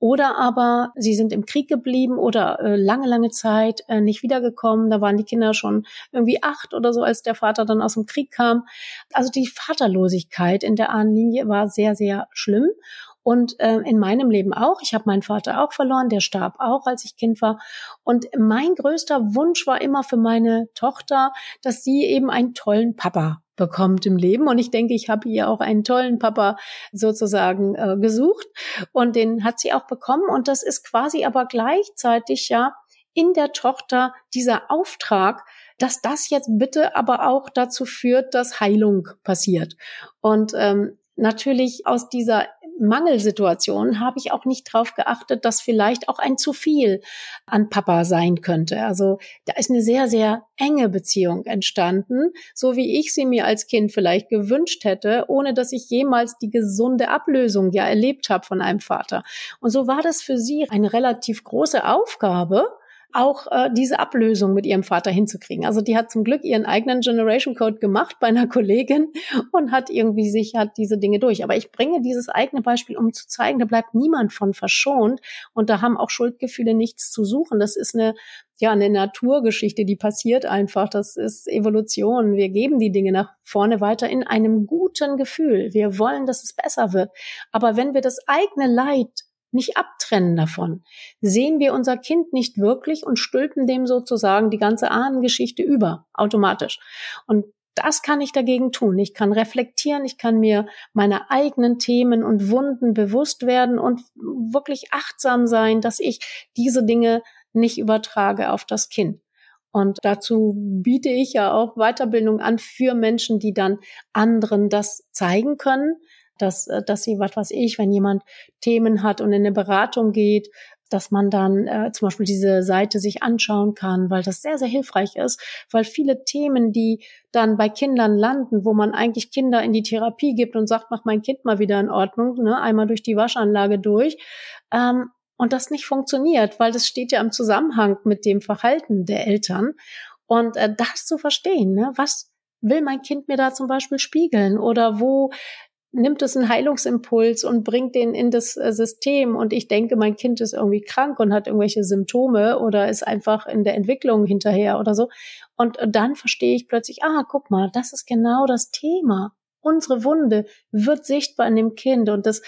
oder aber sie sind im Krieg geblieben oder äh, lange, lange Zeit äh, nicht wiedergekommen. Da waren die Kinder schon irgendwie acht oder so, als der Vater dann aus dem Krieg kam. Also die Vaterlosigkeit in der Ahnenlinie war sehr, sehr schlimm. Und äh, in meinem Leben auch. Ich habe meinen Vater auch verloren, der starb auch, als ich Kind war. Und mein größter Wunsch war immer für meine Tochter, dass sie eben einen tollen Papa bekommt im Leben. Und ich denke, ich habe ihr auch einen tollen Papa sozusagen äh, gesucht und den hat sie auch bekommen. Und das ist quasi aber gleichzeitig ja in der Tochter dieser Auftrag, dass das jetzt bitte aber auch dazu führt, dass Heilung passiert. Und ähm, natürlich aus dieser Mangelsituationen habe ich auch nicht darauf geachtet, dass vielleicht auch ein zu viel an Papa sein könnte. Also da ist eine sehr, sehr enge Beziehung entstanden, so wie ich sie mir als Kind vielleicht gewünscht hätte, ohne dass ich jemals die gesunde Ablösung ja erlebt habe von einem Vater. Und so war das für sie eine relativ große Aufgabe, auch äh, diese Ablösung mit ihrem Vater hinzukriegen. Also die hat zum Glück ihren eigenen Generation Code gemacht bei einer Kollegin und hat irgendwie sich hat diese Dinge durch. Aber ich bringe dieses eigene Beispiel, um zu zeigen, da bleibt niemand von verschont und da haben auch Schuldgefühle nichts zu suchen. Das ist eine ja, eine Naturgeschichte, die passiert einfach. Das ist Evolution. Wir geben die Dinge nach vorne weiter in einem guten Gefühl. Wir wollen, dass es besser wird. Aber wenn wir das eigene Leid nicht abtrennen davon. Sehen wir unser Kind nicht wirklich und stülpen dem sozusagen die ganze Ahnengeschichte über, automatisch. Und das kann ich dagegen tun. Ich kann reflektieren, ich kann mir meine eigenen Themen und Wunden bewusst werden und wirklich achtsam sein, dass ich diese Dinge nicht übertrage auf das Kind. Und dazu biete ich ja auch Weiterbildung an für Menschen, die dann anderen das zeigen können, dass, äh, dass sie, was weiß ich, wenn jemand Themen hat und in eine Beratung geht, dass man dann äh, zum Beispiel diese Seite sich anschauen kann, weil das sehr, sehr hilfreich ist, weil viele Themen, die dann bei Kindern landen, wo man eigentlich Kinder in die Therapie gibt und sagt, mach mein Kind mal wieder in Ordnung, ne, einmal durch die Waschanlage durch, ähm, und das nicht funktioniert, weil das steht ja im Zusammenhang mit dem Verhalten der Eltern. Und äh, das zu verstehen, ne, was will mein Kind mir da zum Beispiel spiegeln oder wo nimmt es einen Heilungsimpuls und bringt den in das äh, System und ich denke, mein Kind ist irgendwie krank und hat irgendwelche Symptome oder ist einfach in der Entwicklung hinterher oder so. Und dann verstehe ich plötzlich, ah, guck mal, das ist genau das Thema. Unsere Wunde wird sichtbar in dem Kind und das,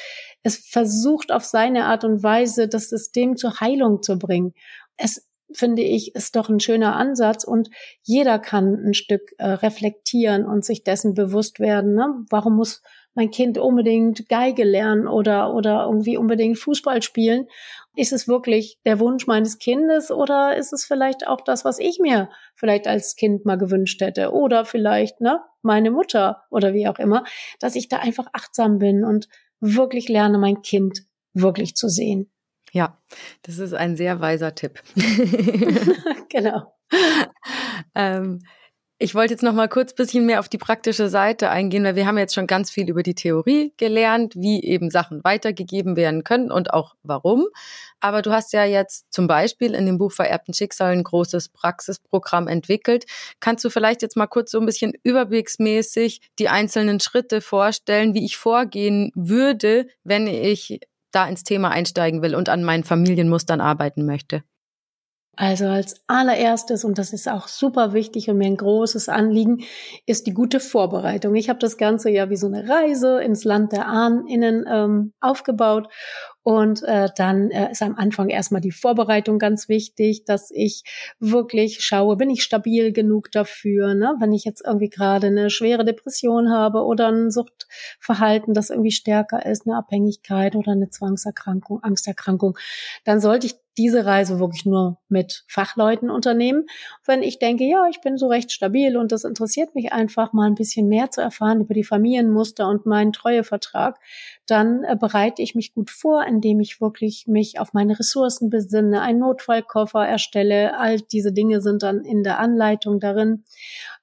es versucht auf seine Art und Weise das System zur Heilung zu bringen. Es finde ich, ist doch ein schöner Ansatz und jeder kann ein Stück äh, reflektieren und sich dessen bewusst werden. Ne? Warum muss mein Kind unbedingt Geige lernen oder, oder irgendwie unbedingt Fußball spielen? Ist es wirklich der Wunsch meines Kindes oder ist es vielleicht auch das, was ich mir vielleicht als Kind mal gewünscht hätte? Oder vielleicht, ne, meine Mutter oder wie auch immer, dass ich da einfach achtsam bin und wirklich lerne, mein Kind wirklich zu sehen. Ja, das ist ein sehr weiser Tipp. genau. ähm, ich wollte jetzt noch mal kurz bisschen mehr auf die praktische Seite eingehen, weil wir haben jetzt schon ganz viel über die Theorie gelernt, wie eben Sachen weitergegeben werden können und auch warum. Aber du hast ja jetzt zum Beispiel in dem Buch Vererbten Schicksal ein großes Praxisprogramm entwickelt. Kannst du vielleicht jetzt mal kurz so ein bisschen überblicksmäßig die einzelnen Schritte vorstellen, wie ich vorgehen würde, wenn ich da ins Thema einsteigen will und an meinen Familienmustern arbeiten möchte? Also als allererstes, und das ist auch super wichtig und mir ein großes Anliegen, ist die gute Vorbereitung. Ich habe das Ganze ja wie so eine Reise ins Land der Ahninnen ähm, aufgebaut und äh, dann äh, ist am Anfang erstmal die Vorbereitung ganz wichtig, dass ich wirklich schaue, bin ich stabil genug dafür, ne? wenn ich jetzt irgendwie gerade eine schwere Depression habe oder ein Suchtverhalten, das irgendwie stärker ist, eine Abhängigkeit oder eine Zwangserkrankung, Angsterkrankung, dann sollte ich diese Reise wirklich nur mit Fachleuten unternehmen. Wenn ich denke, ja, ich bin so recht stabil und das interessiert mich einfach mal ein bisschen mehr zu erfahren über die Familienmuster und meinen Treuevertrag, dann äh, bereite ich mich gut vor, indem ich wirklich mich auf meine Ressourcen besinne, einen Notfallkoffer erstelle. All diese Dinge sind dann in der Anleitung darin.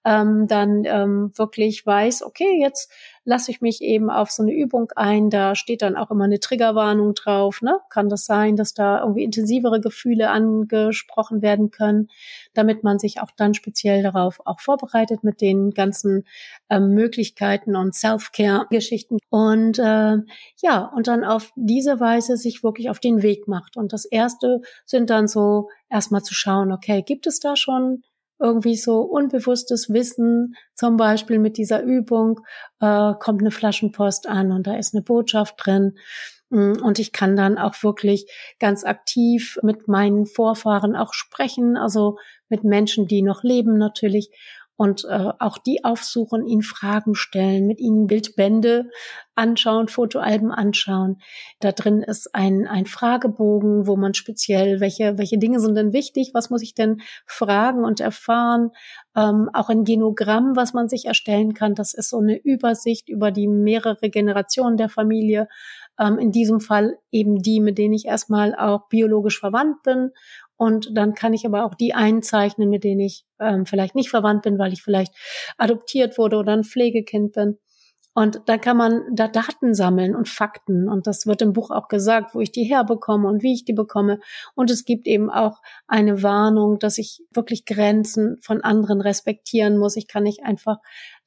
Ähm, dann ähm, wirklich weiß, okay, jetzt lasse ich mich eben auf so eine Übung ein. Da steht dann auch immer eine Triggerwarnung drauf. Ne? Kann das sein, dass da irgendwie intensivere Gefühle angesprochen werden können, damit man sich auch dann speziell darauf auch vorbereitet mit den ganzen ähm, Möglichkeiten und Self-Care-Geschichten. Und äh, ja, und dann auf diese Weise sich wirklich auf den Weg macht. Und das erste sind dann so erstmal zu schauen, okay, gibt es da schon irgendwie so unbewusstes Wissen, zum Beispiel mit dieser Übung, äh, kommt eine Flaschenpost an und da ist eine Botschaft drin. Mm, und ich kann dann auch wirklich ganz aktiv mit meinen Vorfahren auch sprechen, also mit Menschen, die noch leben natürlich. Und äh, auch die aufsuchen, ihnen Fragen stellen, mit ihnen Bildbände anschauen, Fotoalben anschauen. Da drin ist ein, ein Fragebogen, wo man speziell, welche, welche Dinge sind denn wichtig, was muss ich denn fragen und erfahren. Ähm, auch ein Genogramm, was man sich erstellen kann. Das ist so eine Übersicht über die mehrere Generationen der Familie. Ähm, in diesem Fall eben die, mit denen ich erstmal auch biologisch verwandt bin und dann kann ich aber auch die einzeichnen, mit denen ich ähm, vielleicht nicht verwandt bin, weil ich vielleicht adoptiert wurde oder ein Pflegekind bin. Und da kann man da Daten sammeln und Fakten. Und das wird im Buch auch gesagt, wo ich die herbekomme und wie ich die bekomme. Und es gibt eben auch eine Warnung, dass ich wirklich Grenzen von anderen respektieren muss. Ich kann nicht einfach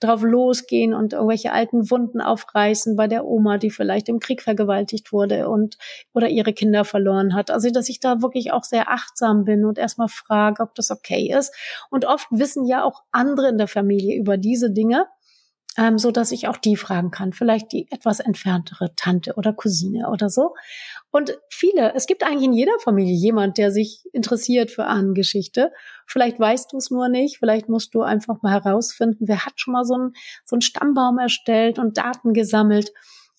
drauf losgehen und irgendwelche alten Wunden aufreißen bei der Oma, die vielleicht im Krieg vergewaltigt wurde und oder ihre Kinder verloren hat. Also, dass ich da wirklich auch sehr achtsam bin und erstmal frage, ob das okay ist. Und oft wissen ja auch andere in der Familie über diese Dinge ähm, so dass ich auch die fragen kann, vielleicht die etwas entferntere Tante oder Cousine oder so. Und viele, es gibt eigentlich in jeder Familie jemand, der sich interessiert für Ahnengeschichte. Vielleicht weißt du es nur nicht, vielleicht musst du einfach mal herausfinden, wer hat schon mal so einen, so einen Stammbaum erstellt und Daten gesammelt.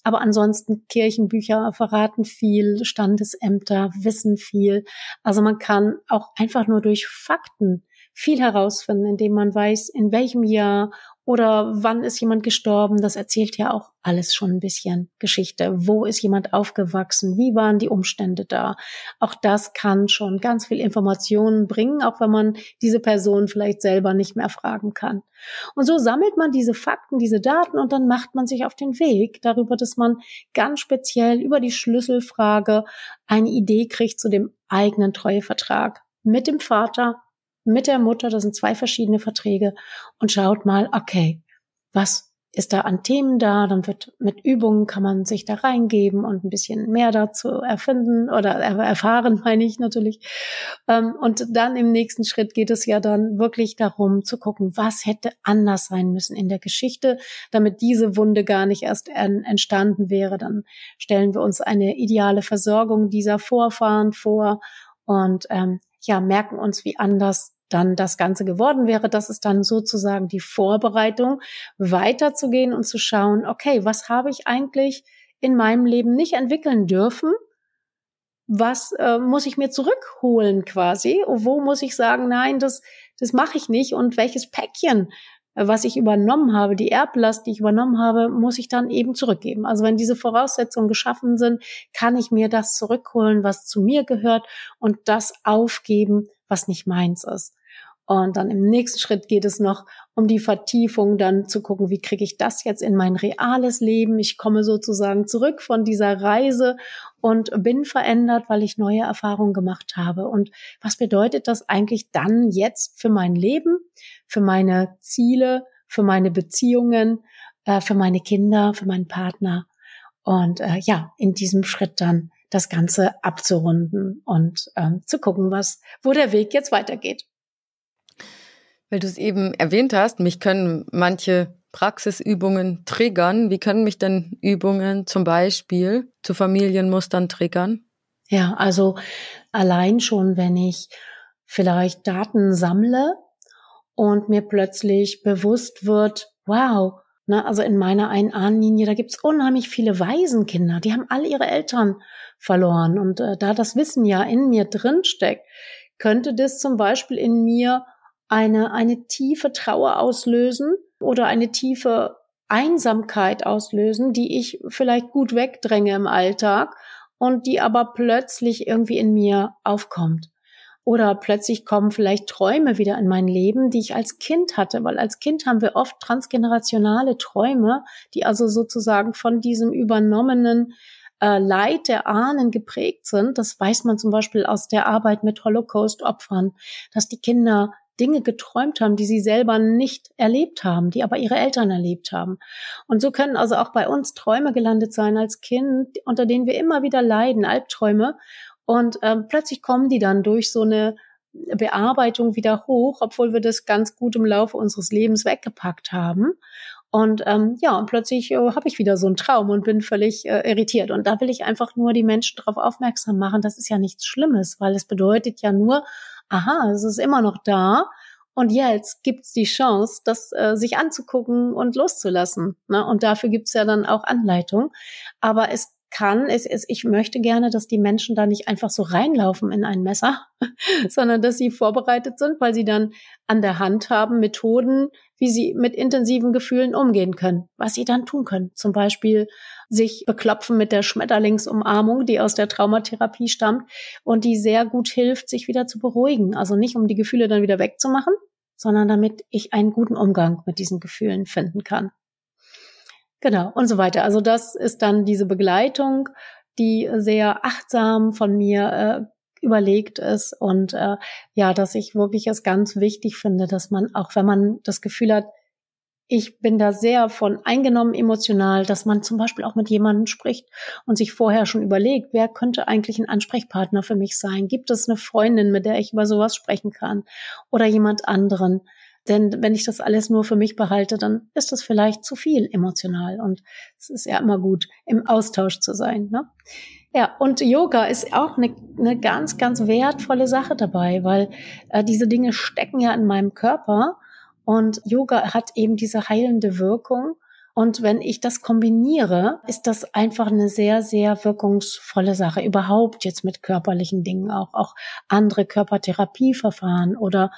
Aber ansonsten Kirchenbücher verraten viel, Standesämter wissen viel. Also man kann auch einfach nur durch Fakten viel herausfinden, indem man weiß, in welchem Jahr oder wann ist jemand gestorben. Das erzählt ja auch alles schon ein bisschen Geschichte. Wo ist jemand aufgewachsen? Wie waren die Umstände da? Auch das kann schon ganz viel Informationen bringen, auch wenn man diese Person vielleicht selber nicht mehr fragen kann. Und so sammelt man diese Fakten, diese Daten und dann macht man sich auf den Weg darüber, dass man ganz speziell über die Schlüsselfrage eine Idee kriegt zu dem eigenen Treuevertrag mit dem Vater mit der Mutter, das sind zwei verschiedene Verträge und schaut mal, okay, was ist da an Themen da, dann wird mit Übungen kann man sich da reingeben und ein bisschen mehr dazu erfinden oder erfahren, meine ich natürlich. Ähm, und dann im nächsten Schritt geht es ja dann wirklich darum zu gucken, was hätte anders sein müssen in der Geschichte, damit diese Wunde gar nicht erst entstanden wäre. Dann stellen wir uns eine ideale Versorgung dieser Vorfahren vor und ähm, ja, merken uns, wie anders dann das Ganze geworden wäre. Das ist dann sozusagen die Vorbereitung, weiterzugehen und zu schauen, okay, was habe ich eigentlich in meinem Leben nicht entwickeln dürfen? Was äh, muss ich mir zurückholen quasi? Wo muss ich sagen, nein, das, das mache ich nicht? Und welches Päckchen, was ich übernommen habe, die Erblast, die ich übernommen habe, muss ich dann eben zurückgeben. Also wenn diese Voraussetzungen geschaffen sind, kann ich mir das zurückholen, was zu mir gehört und das aufgeben, was nicht meins ist. Und dann im nächsten Schritt geht es noch um die Vertiefung, dann zu gucken, wie kriege ich das jetzt in mein reales Leben? Ich komme sozusagen zurück von dieser Reise und bin verändert, weil ich neue Erfahrungen gemacht habe. Und was bedeutet das eigentlich dann jetzt für mein Leben, für meine Ziele, für meine Beziehungen, äh, für meine Kinder, für meinen Partner? Und äh, ja, in diesem Schritt dann das Ganze abzurunden und ähm, zu gucken, was, wo der Weg jetzt weitergeht. Weil du es eben erwähnt hast, mich können manche Praxisübungen triggern. Wie können mich denn Übungen zum Beispiel zu Familienmustern triggern? Ja, also allein schon, wenn ich vielleicht Daten sammle und mir plötzlich bewusst wird, wow, ne, also in meiner einen Ahnenlinie, da gibt's unheimlich viele Waisenkinder, die haben alle ihre Eltern verloren. Und äh, da das Wissen ja in mir drin steckt, könnte das zum Beispiel in mir eine, eine tiefe Trauer auslösen oder eine tiefe Einsamkeit auslösen, die ich vielleicht gut wegdränge im Alltag und die aber plötzlich irgendwie in mir aufkommt. Oder plötzlich kommen vielleicht Träume wieder in mein Leben, die ich als Kind hatte, weil als Kind haben wir oft transgenerationale Träume, die also sozusagen von diesem übernommenen äh, Leid der Ahnen geprägt sind. Das weiß man zum Beispiel aus der Arbeit mit Holocaust-Opfern, dass die Kinder Dinge geträumt haben, die sie selber nicht erlebt haben, die aber ihre Eltern erlebt haben. Und so können also auch bei uns Träume gelandet sein als Kind, unter denen wir immer wieder leiden, Albträume. Und ähm, plötzlich kommen die dann durch so eine Bearbeitung wieder hoch, obwohl wir das ganz gut im Laufe unseres Lebens weggepackt haben. Und ähm, ja, und plötzlich äh, habe ich wieder so einen Traum und bin völlig äh, irritiert. Und da will ich einfach nur die Menschen darauf aufmerksam machen, das ist ja nichts Schlimmes, weil es bedeutet ja nur, aha, es ist immer noch da Und jetzt gibt's die Chance, das äh, sich anzugucken und loszulassen. Ne? Und dafür gibt's ja dann auch Anleitung. Aber es kann, es, es, ich möchte gerne, dass die Menschen da nicht einfach so reinlaufen in ein Messer, sondern dass sie vorbereitet sind, weil sie dann an der Hand haben Methoden, wie sie mit intensiven Gefühlen umgehen können, was sie dann tun können. Zum Beispiel sich beklopfen mit der Schmetterlingsumarmung, die aus der Traumatherapie stammt und die sehr gut hilft, sich wieder zu beruhigen. Also nicht, um die Gefühle dann wieder wegzumachen, sondern damit ich einen guten Umgang mit diesen Gefühlen finden kann. Genau, und so weiter. Also das ist dann diese Begleitung, die sehr achtsam von mir äh, überlegt ist und äh, ja, dass ich wirklich es ganz wichtig finde, dass man auch, wenn man das Gefühl hat, ich bin da sehr von eingenommen emotional, dass man zum Beispiel auch mit jemandem spricht und sich vorher schon überlegt, wer könnte eigentlich ein Ansprechpartner für mich sein? Gibt es eine Freundin, mit der ich über sowas sprechen kann oder jemand anderen? Denn wenn ich das alles nur für mich behalte, dann ist das vielleicht zu viel emotional. Und es ist ja immer gut, im Austausch zu sein. Ne? Ja, und Yoga ist auch eine, eine ganz, ganz wertvolle Sache dabei, weil äh, diese Dinge stecken ja in meinem Körper. Und Yoga hat eben diese heilende Wirkung. Und wenn ich das kombiniere, ist das einfach eine sehr, sehr wirkungsvolle Sache. Überhaupt jetzt mit körperlichen Dingen auch, auch andere Körpertherapieverfahren oder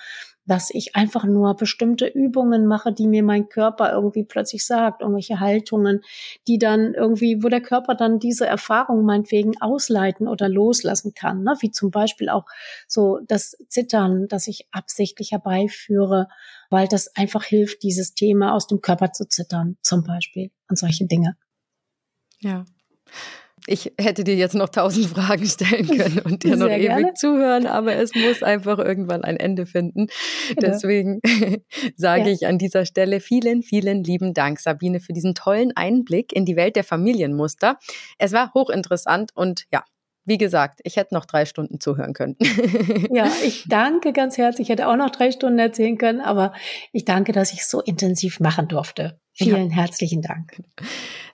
dass ich einfach nur bestimmte Übungen mache, die mir mein Körper irgendwie plötzlich sagt, irgendwelche Haltungen, die dann irgendwie, wo der Körper dann diese Erfahrung meinetwegen ausleiten oder loslassen kann, ne? wie zum Beispiel auch so das Zittern, das ich absichtlich herbeiführe, weil das einfach hilft, dieses Thema aus dem Körper zu zittern, zum Beispiel und solche Dinge. Ja. Ich hätte dir jetzt noch tausend Fragen stellen können und dir noch ewig gerne. zuhören, aber es muss einfach irgendwann ein Ende finden. Genau. Deswegen sage ja. ich an dieser Stelle vielen, vielen lieben Dank, Sabine, für diesen tollen Einblick in die Welt der Familienmuster. Es war hochinteressant und ja, wie gesagt, ich hätte noch drei Stunden zuhören können. ja, ich danke ganz herzlich. Ich hätte auch noch drei Stunden erzählen können, aber ich danke, dass ich es so intensiv machen durfte. Vielen ja. herzlichen Dank.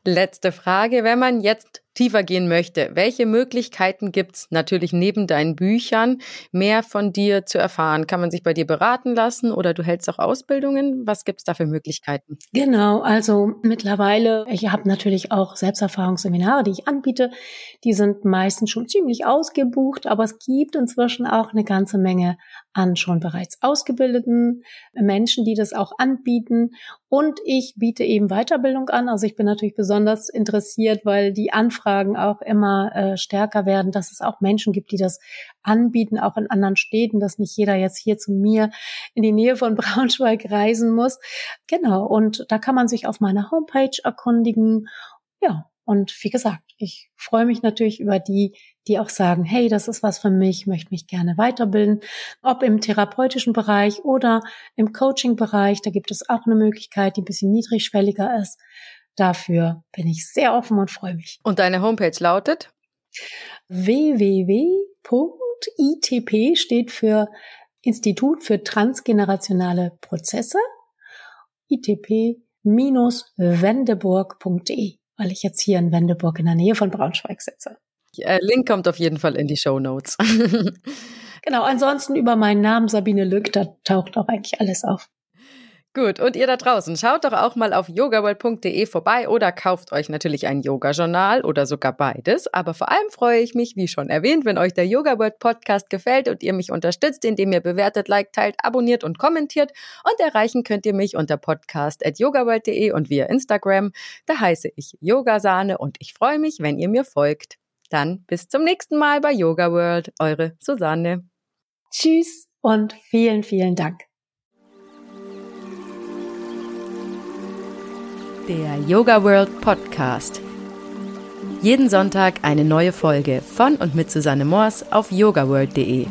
Letzte Frage. Wenn man jetzt tiefer gehen möchte, welche Möglichkeiten gibt's natürlich neben deinen Büchern, mehr von dir zu erfahren? Kann man sich bei dir beraten lassen oder du hältst auch Ausbildungen? Was gibt's da für Möglichkeiten? Genau, also mittlerweile, ich habe natürlich auch Selbsterfahrungsseminare, die ich anbiete. Die sind meistens schon ziemlich ausgebucht, aber es gibt inzwischen auch eine ganze Menge an schon bereits ausgebildeten Menschen, die das auch anbieten. Und ich biete eben Weiterbildung an. Also ich bin natürlich besonders interessiert, weil die Anfragen auch immer äh, stärker werden, dass es auch Menschen gibt, die das anbieten, auch in anderen Städten, dass nicht jeder jetzt hier zu mir in die Nähe von Braunschweig reisen muss. Genau. Und da kann man sich auf meiner Homepage erkundigen. Ja. Und wie gesagt, ich freue mich natürlich über die, die auch sagen, hey, das ist was für mich, möchte mich gerne weiterbilden, ob im therapeutischen Bereich oder im Coaching-Bereich. Da gibt es auch eine Möglichkeit, die ein bisschen niedrigschwelliger ist. Dafür bin ich sehr offen und freue mich. Und deine Homepage lautet? www.itp steht für Institut für transgenerationale Prozesse. itp-wendeburg.de, weil ich jetzt hier in Wendeburg in der Nähe von Braunschweig sitze. Äh, Link kommt auf jeden Fall in die Show Notes. genau, ansonsten über meinen Namen Sabine Lück, da taucht auch eigentlich alles auf. Gut, und ihr da draußen, schaut doch auch mal auf yogaworld.de vorbei oder kauft euch natürlich ein Yoga-Journal oder sogar beides. Aber vor allem freue ich mich, wie schon erwähnt, wenn euch der Yoga World Podcast gefällt und ihr mich unterstützt, indem ihr bewertet, liked, teilt, abonniert und kommentiert. Und erreichen könnt ihr mich unter podcast.yogaworld.de und via Instagram. Da heiße ich Yogasahne und ich freue mich, wenn ihr mir folgt. Dann bis zum nächsten Mal bei Yoga World. Eure Susanne. Tschüss und vielen, vielen Dank. Der Yoga World Podcast. Jeden Sonntag eine neue Folge von und mit Susanne Moors auf yogaworld.de.